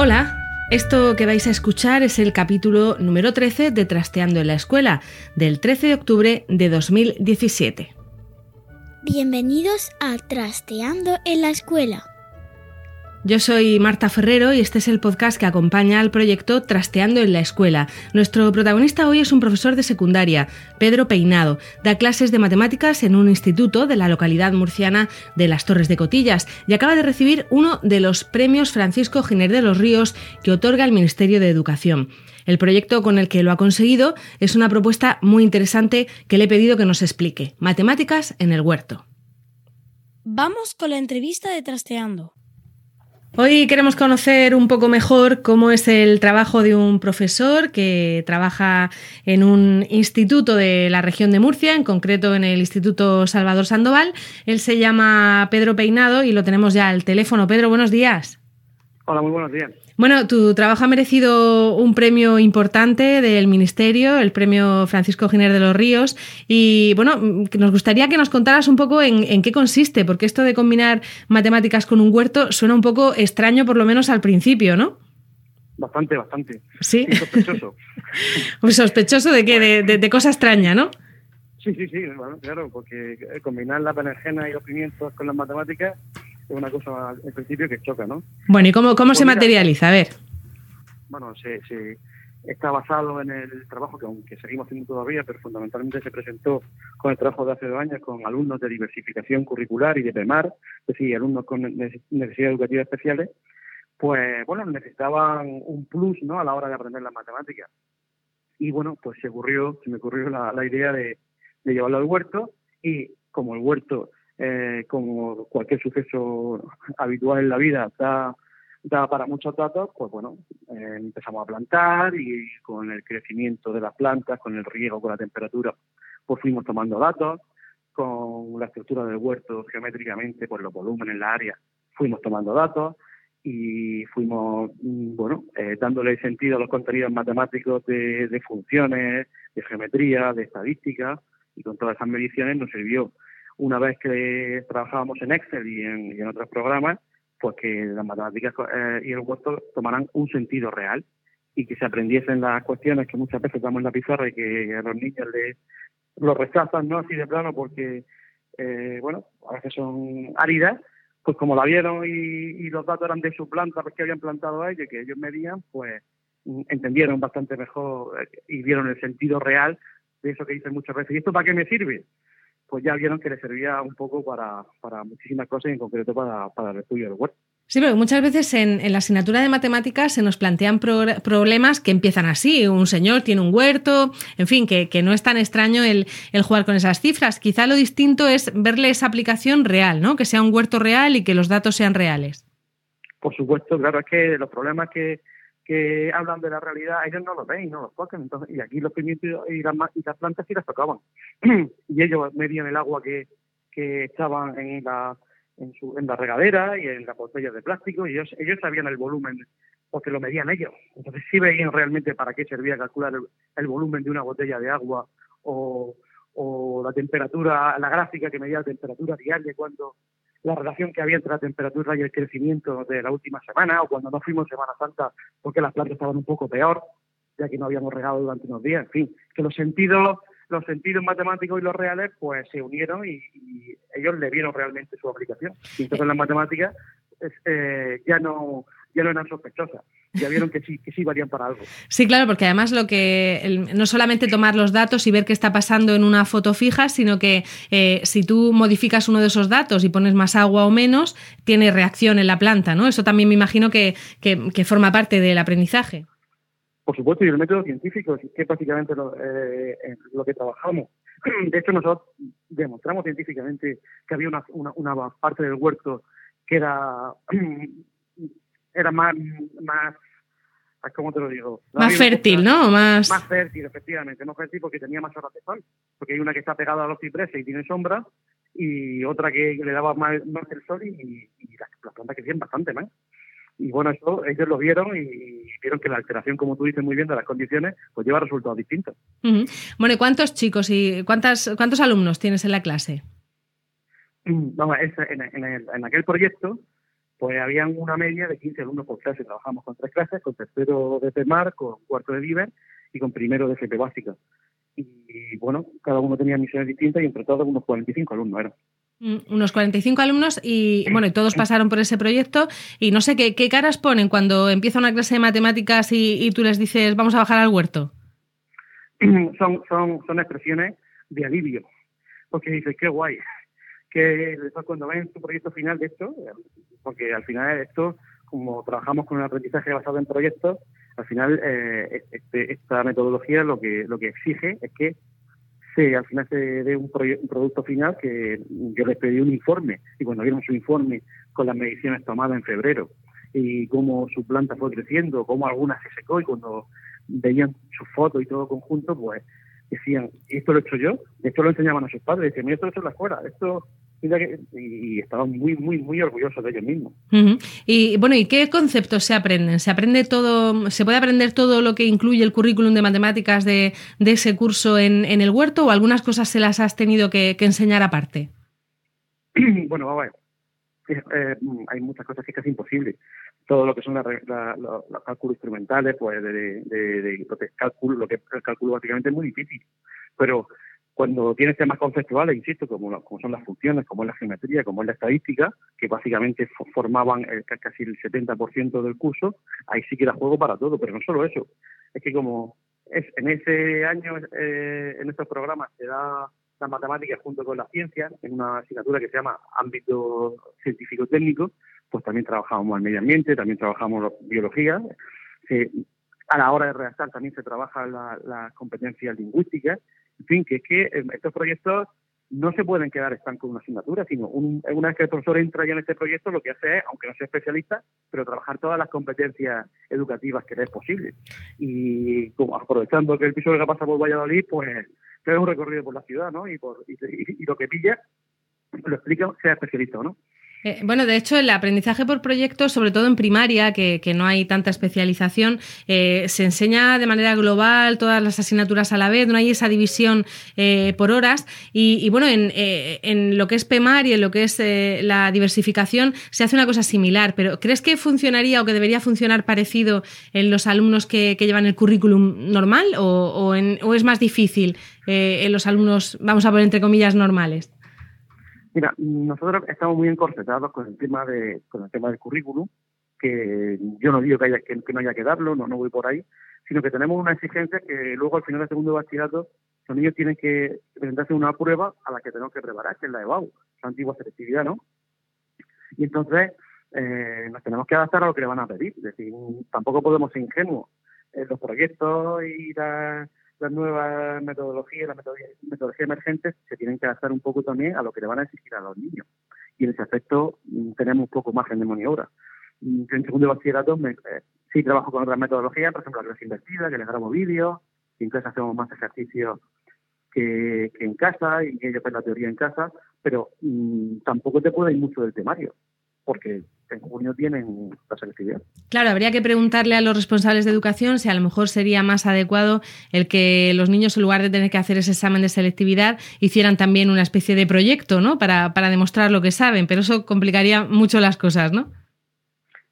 Hola, esto que vais a escuchar es el capítulo número 13 de Trasteando en la Escuela, del 13 de octubre de 2017. Bienvenidos a Trasteando en la Escuela. Yo soy Marta Ferrero y este es el podcast que acompaña al proyecto Trasteando en la Escuela. Nuestro protagonista hoy es un profesor de secundaria, Pedro Peinado. Da clases de matemáticas en un instituto de la localidad murciana de Las Torres de Cotillas y acaba de recibir uno de los premios Francisco Giner de los Ríos que otorga el Ministerio de Educación. El proyecto con el que lo ha conseguido es una propuesta muy interesante que le he pedido que nos explique. Matemáticas en el huerto. Vamos con la entrevista de Trasteando. Hoy queremos conocer un poco mejor cómo es el trabajo de un profesor que trabaja en un instituto de la región de Murcia, en concreto en el Instituto Salvador Sandoval. Él se llama Pedro Peinado y lo tenemos ya al teléfono. Pedro, buenos días. Hola, muy buenos días. Bueno, tu trabajo ha merecido un premio importante del Ministerio, el premio Francisco Giner de los Ríos. Y bueno, nos gustaría que nos contaras un poco en, qué consiste, porque esto de combinar matemáticas con un huerto suena un poco extraño, por lo menos al principio, ¿no? Bastante, bastante. Sí. sospechoso. sospechoso de que de, de, cosa extraña, ¿no? Sí, sí, sí, bueno, claro, porque combinar la berenjena y los pimientos con las matemáticas es una cosa al principio que choca, ¿no? Bueno, ¿y cómo, cómo se pues materializa? A ver. Bueno, se, está basado en el trabajo que aunque seguimos haciendo todavía, pero fundamentalmente se presentó con el trabajo de hace dos años con alumnos de diversificación curricular y de PEMAR, es decir, alumnos con necesidades educativas especiales, pues bueno, necesitaban un plus ¿no? a la hora de aprender las matemáticas. Y bueno, pues se ocurrió, se me ocurrió la, idea de, de llevarlo al huerto y como el huerto eh, como cualquier suceso habitual en la vida, da, da para muchos datos, pues bueno, eh, empezamos a plantar y con el crecimiento de las plantas, con el riego, con la temperatura, pues fuimos tomando datos, con la estructura del huerto geométricamente, pues los volúmenes en la área, fuimos tomando datos y fuimos, mm, bueno, eh, dándole sentido a los contenidos matemáticos de, de funciones, de geometría, de estadística, y con todas esas mediciones nos sirvió una vez que trabajábamos en Excel y en, otros programas, pues que las matemáticas eh, y el huerto tomaran un sentido real y que se aprendiesen las cuestiones que muchas veces damos en la pizarra y que a los niños les lo rechazan, ¿no? Así de plano porque, eh, bueno, a veces son áridas, pues como la vieron y, los datos eran de su planta, pues que habían plantado a ellos, que ellos medían, pues mm, entendieron bastante mejor eh, y vieron el sentido real de eso que dicen muchas veces. ¿Y esto para qué me sirve? Pues ya vieron que le servía un poco para, para muchísimas cosas y en concreto para, para el estudio del huerto. Sí, pero muchas veces en, en, la asignatura de matemáticas se nos plantean problemas que empiezan así. Un señor tiene un huerto, en fin, que, que no es tan extraño el, el, jugar con esas cifras. Quizá lo distinto es verle esa aplicación real, ¿no? Que sea un huerto real y que los datos sean reales. Por supuesto, claro, es que los problemas que, que hablan de la realidad, ellos no lo ven y no lo tocan. Entonces, y aquí los pimientos y las, y las plantas sí las tocaban. y ellos medían el agua que, que echaban en la, en, su, en la regadera y en las botellas de plástico y ellos, ellos sabían el volumen porque lo medían ellos. Entonces sí veían realmente para qué servía calcular el, volumen de una botella de agua o, o, la temperatura, la gráfica que medía la temperatura diaria cuando la relación que había entre la temperatura y el crecimiento de la última semana o cuando no fuimos Semana Santa porque las plantas estaban un poco peor, ya que no habíamos regado durante unos días, en fin, que los sentidos los sentidos matemáticos y los reales pues se unieron y, ellos le vieron realmente su aplicación. Y entonces las matemáticas eh, ya no ya no eran sospechosas ya vieron que sí, que sí valían para algo. Sí, claro, porque además lo que no solamente tomar los datos y ver qué está pasando en una foto fija, sino que eh, si tú modificas uno de esos datos y pones más agua o menos, tiene reacción en la planta, ¿no? Eso también me imagino que, que, forma parte del aprendizaje. Por supuesto, y el método científico, que es básicamente lo, eh, lo que trabajamos. De hecho, nosotros demostramos científicamente que había una, una, una parte del huerto que era era más, más ¿cómo te lo digo? más fértil, ¿no? Más... más fértil, efectivamente, más fértil porque tenía más horas de sol. Porque hay una que está pegada a los cipreses y tiene sombra, y otra que le daba más, más el sol y, las, plantas crecían bastante más. Y bueno, eso ellos lo vieron y vieron que la alteración, como tú dices muy bien, de las condiciones, pues lleva resultados distintos. Bueno, ¿y cuántos chicos y cuántas, cuántos alumnos tienes en la clase? Vamos, en, en, en aquel proyecto pues habían una media de 15 alumnos por clase. Trabajamos con tres clases, con tercero de PEMAR, con cuarto de Viver y con primero de FP básica. Y, bueno, cada uno tenía misiones distintas y entre todos unos 45 alumnos eran. Mm, unos 45 alumnos y bueno, y todos pasaron por ese proyecto y no sé qué, qué caras ponen cuando empieza una clase de matemáticas y, tú les dices vamos a bajar al huerto. Son, son, son expresiones de alivio, porque dices, qué guay, que después cuando ven su proyecto final de esto, porque al final esto, como trabajamos con un aprendizaje basado en proyectos, al final eh, este, esta metodología lo que lo que exige es que se, al final se dé un, producto final que yo les pedí un informe y cuando vieron su informe con las mediciones tomadas en febrero y cómo su planta fue creciendo, cómo alguna se secó y cuando veían su foto y todo conjunto, pues decían, esto lo he hecho yo, esto lo enseñaban a sus padres, decían, esto lo he hecho en la escuela, esto y estaban muy, muy, muy orgullosos de ellos mismos. Y bueno, ¿y qué conceptos se aprenden? ¿Se aprende todo, se puede aprender todo lo que incluye el currículum de matemáticas de, ese curso en, el huerto o algunas cosas se las has tenido que, enseñar aparte? bueno, vamos a ver. Eh, hay muchas cosas que es casi imposible. Todo lo que son los cálculos instrumentales, pues de, de, de, cálculo, lo que es el cálculo básicamente es muy difícil. Pero cuando tienes temas conceptuales, insisto, como, son las funciones, como es la geometría, como es la estadística, que básicamente formaban casi el 70% del curso, ahí sí que era juego para todo, pero no solo eso, es que como es, en ese año, eh, en estos programas, se da la matemática junto con la ciencia, en una asignatura que se llama ámbito científico-técnico, pues también trabajamos el medio ambiente, también trabajamos biología, a la hora de redactar también se trabaja las la competencias lingüísticas, en fin, que es que eh, estos proyectos no se pueden quedar estancos en una asignatura, sino una vez que el profesor entra ya en este proyecto, lo que hace es, aunque no sea especialista, pero trabajar todas las competencias educativas que le es posible. Y como, aprovechando que el piso de pasa por Valladolid, pues es un recorrido por la ciudad, ¿no? Y, por, y lo que pilla, lo explica, sea especialista o no. Eh, bueno, de hecho, el aprendizaje por proyectos, sobre todo en primaria, que, no hay tanta especialización, eh, se enseña de manera global todas las asignaturas a la vez, no hay esa división eh, por horas. Y, bueno, en, lo que es PEMAR y en lo que es la diversificación se hace una cosa similar, pero ¿crees que funcionaría o que debería funcionar parecido en los alumnos que, llevan el currículum normal o, o es más difícil en los alumnos, vamos a poner entre comillas, normales? Mira, nosotros estamos muy encorsetados con el tema de con el tema del currículum, que yo no digo que, haya, que, no haya que darlo, no, no voy por ahí, sino que tenemos una exigencia que luego al final del segundo bachillerato los niños tienen que presentarse una prueba a la que tenemos que preparar, que es la EBAU, la antigua selectividad, ¿no? Y entonces eh, nos tenemos que adaptar a lo que le van a pedir, es decir, tampoco podemos ser ingenuos. en los proyectos y la, las nuevas metodologías, las metodologías, emergentes, se tienen que adaptar un poco también a lo que le van a exigir a los niños. Y en ese aspecto mm, tenemos un poco margen de maniobra. Mm, en segundo bachillerato me, eh, sí trabajo con otras metodologías, por ejemplo la clase invertida, que les grabo vídeos, y en clase hacemos más ejercicios que, en casa, y ellos ven la teoría en casa, pero mm, tampoco te puede ir mucho del temario, porque en junio tienen la selectividad. Claro, habría que preguntarle a los responsables de educación si a lo mejor sería más adecuado el que los niños, en lugar de tener que hacer ese examen de selectividad, hicieran también una especie de proyecto, ¿no? Para, para demostrar lo que saben, pero eso complicaría mucho las cosas, ¿no?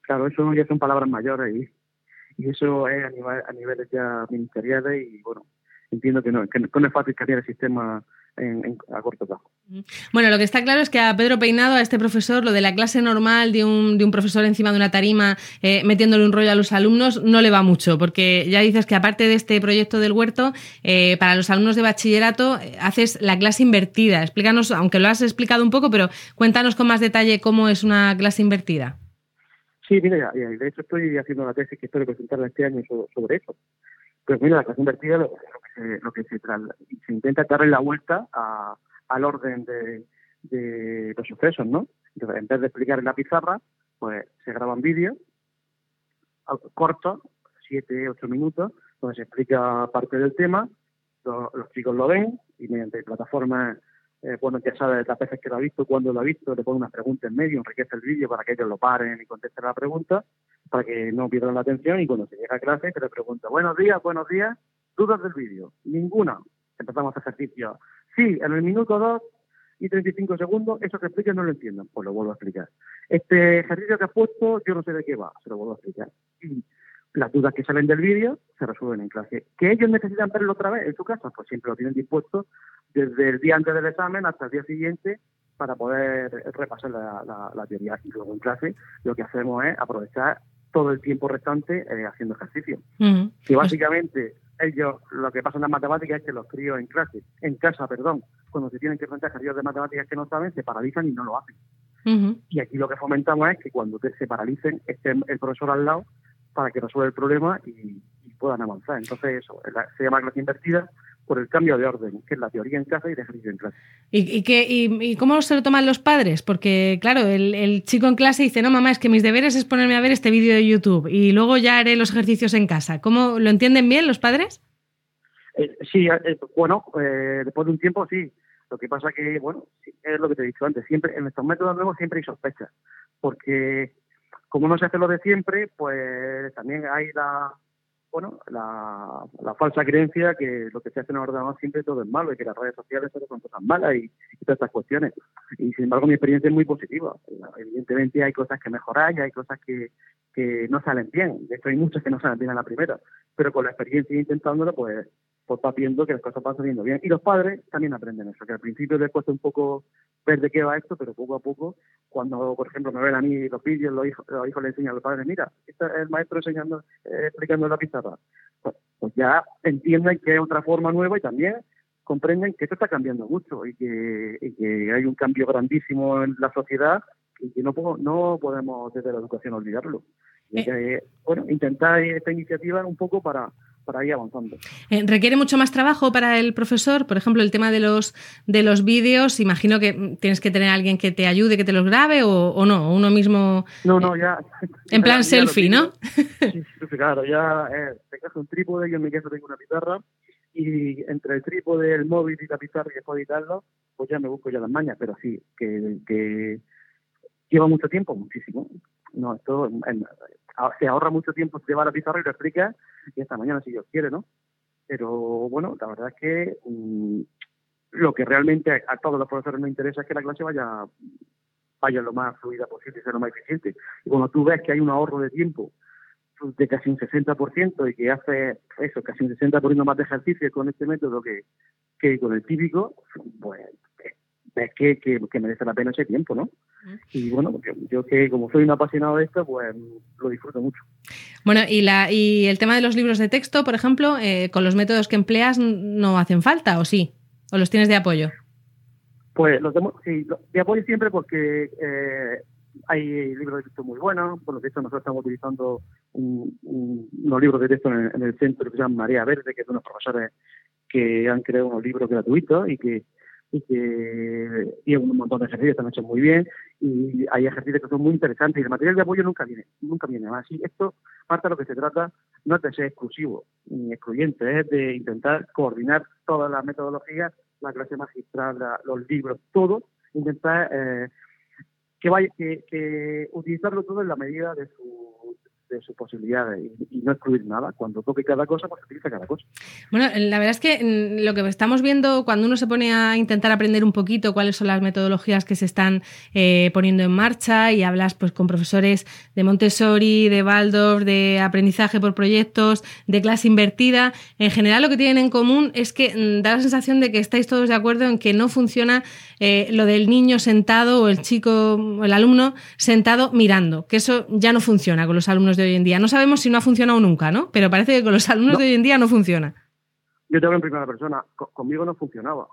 Claro, eso ya son palabras mayores y, y eso es a, nivel, a niveles ya ministeriales y bueno, entiendo que no, que no es fácil cambiar el sistema en, a corto plazo. Bueno, lo que está claro es que a Pedro Peinado, a este profesor, lo de la clase normal de un, de un profesor encima de una tarima eh, metiéndole un rollo a los alumnos no le va mucho, porque ya dices que aparte de este proyecto del huerto, eh, para los alumnos de bachillerato eh, haces la clase invertida. Explícanos, aunque lo has explicado un poco, pero cuéntanos con más detalle cómo es una clase invertida. Sí, mira, de hecho estoy haciendo la tesis que espero presentarla este año sobre eso. Pues mira, la clase invertida lo, que, lo que se, se intenta darle la vuelta a, al orden de, de, los sucesos, ¿no? Entonces, en vez de explicar en la pizarra, pues se graban vídeos cortos, siete, ocho minutos, donde se explica parte del tema, los chicos lo ven y mediante plataformas, eh, bueno, ya sabe las veces que lo ha visto, cuándo lo ha visto, le pone unas preguntas en medio, enriquece el vídeo para que ellos lo paren y contesten la pregunta para que no pierdan la atención y cuando se llega a clase se le pregunta, buenos días, buenos días, dudas del vídeo, ninguna. Empezamos a hacer ejercicio. Sí, en el minuto 2 y 35 segundos, eso que expliques no lo entiendo, pues lo vuelvo a explicar. Este ejercicio que has puesto, yo no sé de qué va, se lo vuelvo a explicar. Y las dudas que salen del vídeo se resuelven en clase. ¿Que ellos necesitan verlo otra vez en su casa? Pues siempre lo tienen dispuesto desde el día antes del examen hasta el día siguiente para poder repasar la, la teoría. Y luego en clase lo que hacemos es aprovechar todo el tiempo restante eh, haciendo ejercicio. Que básicamente ellos, lo que pasa en las matemáticas es que los críos en clase, en casa, perdón, cuando se tienen que enfrentar ejercicios de matemáticas que no saben, se paralizan y no lo hacen. Y aquí lo que fomentamos es que cuando se paralicen esté el profesor al lado para que resuelva el problema y, puedan avanzar. Entonces eso, se llama clase invertida por el cambio de orden, que es la teoría en casa y el ejercicio en clase. ¿Y, qué, y, cómo se lo toman los padres? Porque, claro, el, chico en clase dice, no, mamá, es que mis deberes es ponerme a ver este vídeo de YouTube y luego ya haré los ejercicios en casa. ¿Cómo lo entienden bien los padres? Eh, sí, eh, bueno, eh, después de un tiempo sí. Lo que pasa que, bueno, es lo que te he dicho antes, siempre en estos métodos nuevos siempre hay sospechas, porque como no se hace lo de siempre, pues también hay la, bueno, la, falsa creencia que lo que se hace en el ordenador siempre todo es malo y que las redes sociales son cosas malas y, todas estas cuestiones. Y sin embargo mi experiencia es muy positiva. Evidentemente hay cosas que mejorar y hay cosas que, que no salen bien. De hecho hay muchas que no salen bien a la primera. Pero con la experiencia intentándolo, pues pues va viendo que las cosas van saliendo bien. Y los padres también aprenden eso, que al principio les cuesta un poco ver de qué va esto, pero poco a poco, cuando, por ejemplo, me ven a mí los vídeos, los hijos, los hijos le enseñan a los padres, mira, este es el maestro enseñando, eh, explicando la pizarra. Pues, pues, ya entienden que es otra forma nueva y también comprenden que esto está cambiando mucho y que, que hay un cambio grandísimo en la sociedad y que no, no podemos desde la educación olvidarlo. Y eh. bueno, intentar esta iniciativa un poco para para ir avanzando. Eh, ¿Requiere mucho más trabajo para el profesor? Por ejemplo, el tema de los de los vídeos, imagino que tienes que tener a alguien que te ayude, que te los grabe o, no, uno mismo. No, no, ya. En plan selfie, ¿no? Sí, claro, ya eh, te coge un trípode, yo en mi caso tengo una pizarra y entre el trípode, el móvil y la pizarra que puedo editarlo, pues ya me busco ya las mañas, pero sí, que, que lleva mucho tiempo, muchísimo. No, esto se ahorra mucho tiempo, se lleva la pizarra y lo explica y esta mañana si Dios quiere, ¿no? Pero bueno, la verdad es que mm, lo que realmente a, todos los profesores nos interesa es que la clase vaya vaya lo más fluida posible y sea lo más eficiente. Y cuando tú ves que hay un ahorro de tiempo de casi un 60% y que hace eso, casi un 60% más de ejercicio con este método que, que con el típico, pues ves que, que merece la pena ese tiempo, ¿no? Y bueno, yo, que como soy un apasionado de esto, pues lo disfruto mucho. Bueno, y, la, y el tema de los libros de texto, por ejemplo, eh, con los métodos que empleas, ¿no hacen falta o sí? ¿O los tienes de apoyo? Pues los de, sí, de apoyo siempre porque eh, hay libros de texto muy buenos. Bueno, de hecho, nosotros estamos utilizando unos libros de texto en el, centro que se llama Marea Verde, que es de unos profesores que han creado unos libros gratuitos y que y que tiene un montón de ejercicios están hechos muy bien y hay ejercicios que son muy interesantes y el material de apoyo nunca viene, nunca viene más. Y esto, parte de lo que se trata, no es de ser exclusivo ni excluyente, es de intentar coordinar todas las metodologías, la clase magistral, los libros, todo, intentar eh, que, vaya, que, que utilizarlo todo en la medida de su de sus posibilidades y, no excluir nada. Cuando toque cada cosa, pues utiliza cada cosa. Bueno, la verdad es que mm, lo que estamos viendo cuando uno se pone a intentar aprender un poquito cuáles son las metodologías que se están eh, poniendo en marcha y hablas pues con profesores de Montessori, de Waldorf, de aprendizaje por proyectos, de clase invertida, en general lo que tienen en común es que mm, da la sensación de que estáis todos de acuerdo en que no funciona eh, lo del niño sentado o el chico o el alumno sentado mirando, que eso ya no funciona con los alumnos de hoy en día. No sabemos si no ha funcionado nunca, ¿no? Pero parece que con los alumnos de hoy en día no funciona. Yo te hablo en primera persona. conmigo no funcionaba.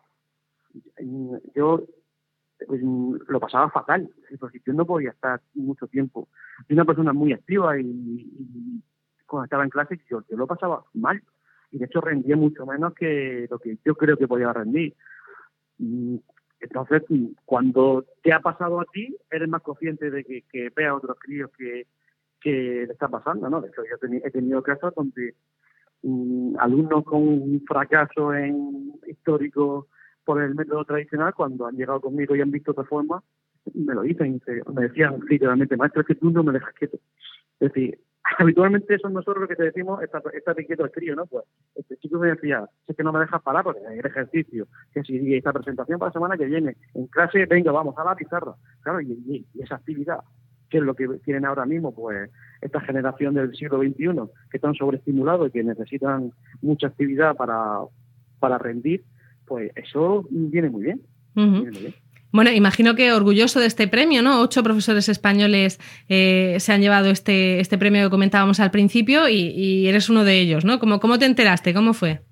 Yo pues, lo pasaba fatal. Porque yo no podía estar mucho tiempo. Soy una persona muy activa y, cuando estaba en clase yo, yo lo pasaba mal. Y de hecho rendía mucho menos que lo que yo creo que podía rendir. Entonces, cuando te ha pasado a ti, eres más consciente de que, que veas a otros críos que, que le está pasando, ¿no? De hecho, yo he tenido casos donde mm, alumnos con un fracaso en histórico por el método tradicional, cuando han llegado conmigo y han visto otra forma, me lo dicen, me decían literalmente, maestro, es que tú no me dejas quieto. Es decir, habitualmente son nosotros los que te decimos, estate quieto el crío, ¿no? Pues este chico me decía, es que no me dejas parar porque hay el ejercicio, que si esta presentación para la semana que viene, en clase, venga, vamos a la pizarra. Claro, y esa actividad que es lo que tienen ahora mismo pues esta generación del siglo XXI, que están sobreestimulados y que necesitan mucha actividad para, para rendir, pues eso viene muy bien. Bueno, imagino que orgulloso de este premio, ¿no? Ocho profesores españoles eh, se han llevado este, este premio que comentábamos al principio y, eres uno de ellos, ¿no? ¿Cómo, ¿Cómo te enteraste? ¿Cómo fue?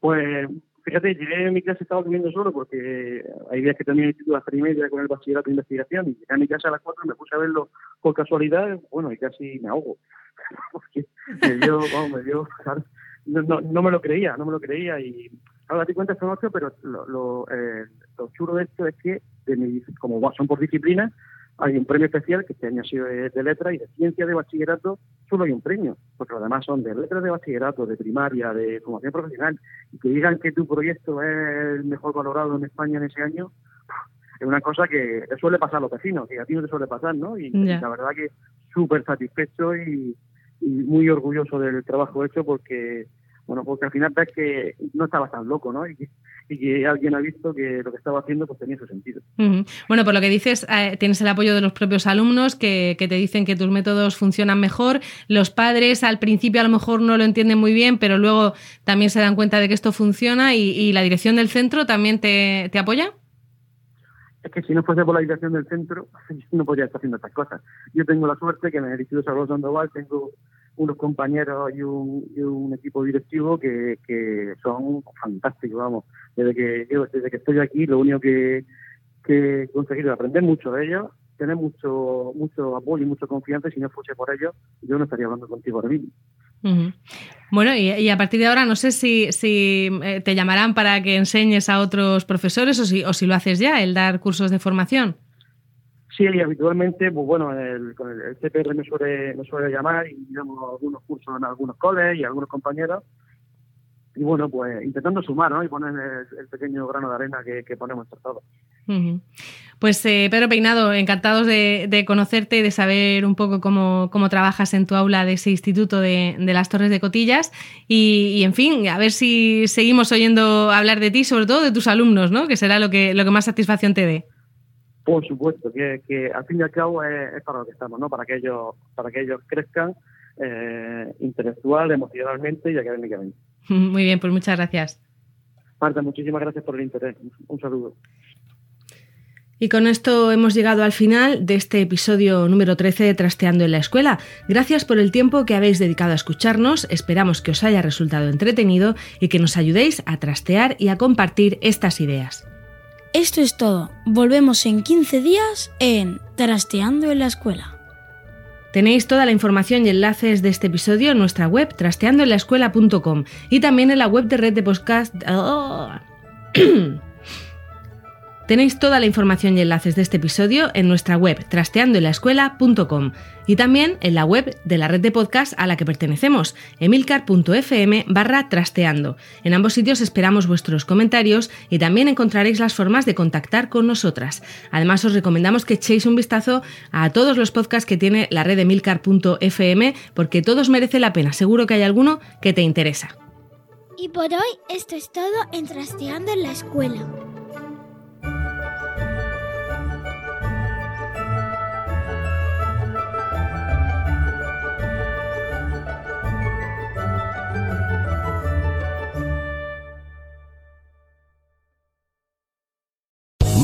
Pues Fíjate, llegué a mi clase, estaba durmiendo solo porque hay días que también el instituto de las con el bachillerato de investigación y llegué a mi casa a las cuatro y me puse a verlo por casualidad, bueno, y casi me ahogo. porque me dio, vamos, me dio, no, no, me lo creía, no me lo creía y ahora te cuenta esta noche, pero lo, lo, eh, lo chulo de esto es que, de mi, como son por disciplina, hay un premio especial que este año ha sido de, de letras y de ciencia de bachillerato solo hay un premio, porque los demás son de letras de bachillerato, de primaria, de formación profesional, y que digan que tu proyecto es el mejor valorado en España en ese año, es una cosa que te suele pasar a los vecinos, que a ti no te suele pasar, ¿no? Y, la verdad que súper satisfecho y, y muy orgulloso del trabajo hecho porque bueno, porque al final ves que no estaba tan loco, ¿no? Y que, alguien ha visto que lo que estaba haciendo pues tenía su sentido. Bueno, por lo que dices, eh, tienes el apoyo de los propios alumnos que, te dicen que tus métodos funcionan mejor. Los padres al principio a lo mejor no lo entienden muy bien, pero luego también se dan cuenta de que esto funciona y, la dirección del centro también te, te apoya. Es que si no fuese por la dirección del centro, no podría estar haciendo estas cosas. Yo tengo la suerte que en el Instituto Salvador Sandoval tengo unos compañeros y un, y un equipo directivo que, que, son fantásticos, vamos. Desde que desde que estoy aquí, lo único que, que he conseguido es aprender mucho de ellos, tener mucho mucho apoyo y mucha confianza, y si no fuese por ellos, yo no estaría hablando contigo ahora mismo. Bueno, y, a partir de ahora no sé si, si eh, te llamarán para que enseñes a otros profesores o si, o si lo haces ya, el dar cursos de formación. Sí, habitualmente, pues bueno, el, el, CPR me suele, me suele llamar y damos algunos cursos en algunos coles y algunos compañeros. Y bueno, pues intentando sumar, ¿no? Y poner el, pequeño grano de arena que, ponemos entre todos. Pues eh, Pedro Peinado, encantados de, conocerte y de saber un poco cómo, cómo, trabajas en tu aula de ese instituto de, las Torres de Cotillas. Y, en fin, a ver si seguimos oyendo hablar de ti, sobre todo de tus alumnos, ¿no? Que será lo que, lo que más satisfacción te dé. Por supuesto, que, que al fin y al cabo es, para lo que estamos, ¿no? Para que ellos, para que ellos crezcan eh, intelectual, emocionalmente y académicamente. Muy bien, pues muchas gracias. Marta, muchísimas gracias por el interés. Un saludo. Y con esto hemos llegado al final de este episodio número 13 de Trasteando en la Escuela. Gracias por el tiempo que habéis dedicado a escucharnos, esperamos que os haya resultado entretenido y que nos ayudéis a trastear y a compartir estas ideas. Esto es todo. Volvemos en 15 días en Trasteando en la Escuela. Tenéis toda la información y enlaces de este episodio en nuestra web trasteandoenlaescuela.com y también en la web de Red de Podcast. Tenéis toda la información y enlaces de este episodio en nuestra web trasteandoenlaescuela.com y también en la web de la red de podcast a la que pertenecemos, emilcar.fm barra trasteando. En ambos sitios esperamos vuestros comentarios y también encontraréis las formas de contactar con nosotras. Además os recomendamos que echéis un vistazo a todos los podcasts que tiene la red emilcar.fm porque todos merece la pena, seguro que hay alguno que te interesa. Y por hoy esto es todo en Trasteando en la Escuela.